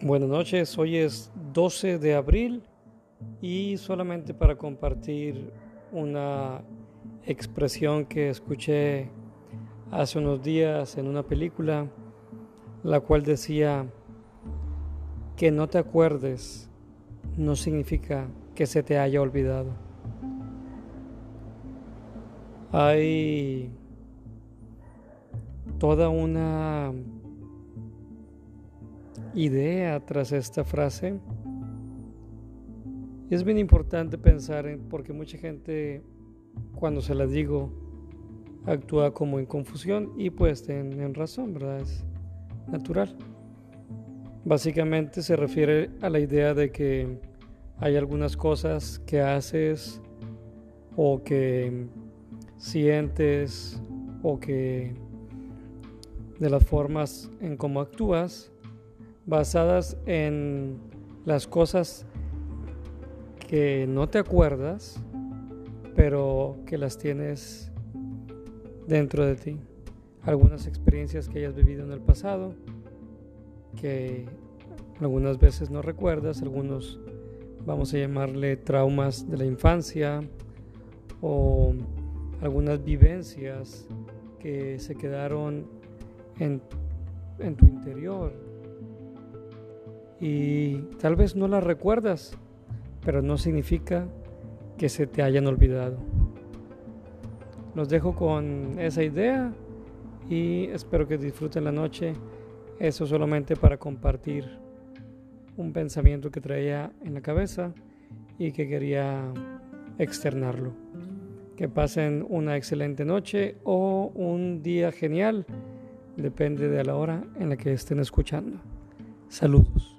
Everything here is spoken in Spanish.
Buenas noches, hoy es 12 de abril y solamente para compartir una expresión que escuché hace unos días en una película, la cual decía que no te acuerdes no significa que se te haya olvidado. Hay toda una idea tras esta frase. es bien importante pensar en, porque mucha gente cuando se la digo actúa como en confusión y pues en razón, ¿verdad? Es natural. Básicamente se refiere a la idea de que hay algunas cosas que haces o que sientes o que de las formas en cómo actúas basadas en las cosas que no te acuerdas, pero que las tienes dentro de ti. Algunas experiencias que hayas vivido en el pasado, que algunas veces no recuerdas, algunos vamos a llamarle traumas de la infancia o algunas vivencias que se quedaron en, en tu interior, y tal vez no las recuerdas, pero no significa que se te hayan olvidado. Los dejo con esa idea y espero que disfruten la noche. Eso solamente para compartir un pensamiento que traía en la cabeza y que quería externarlo. Que pasen una excelente noche o un día genial, depende de la hora en la que estén escuchando. Saludos.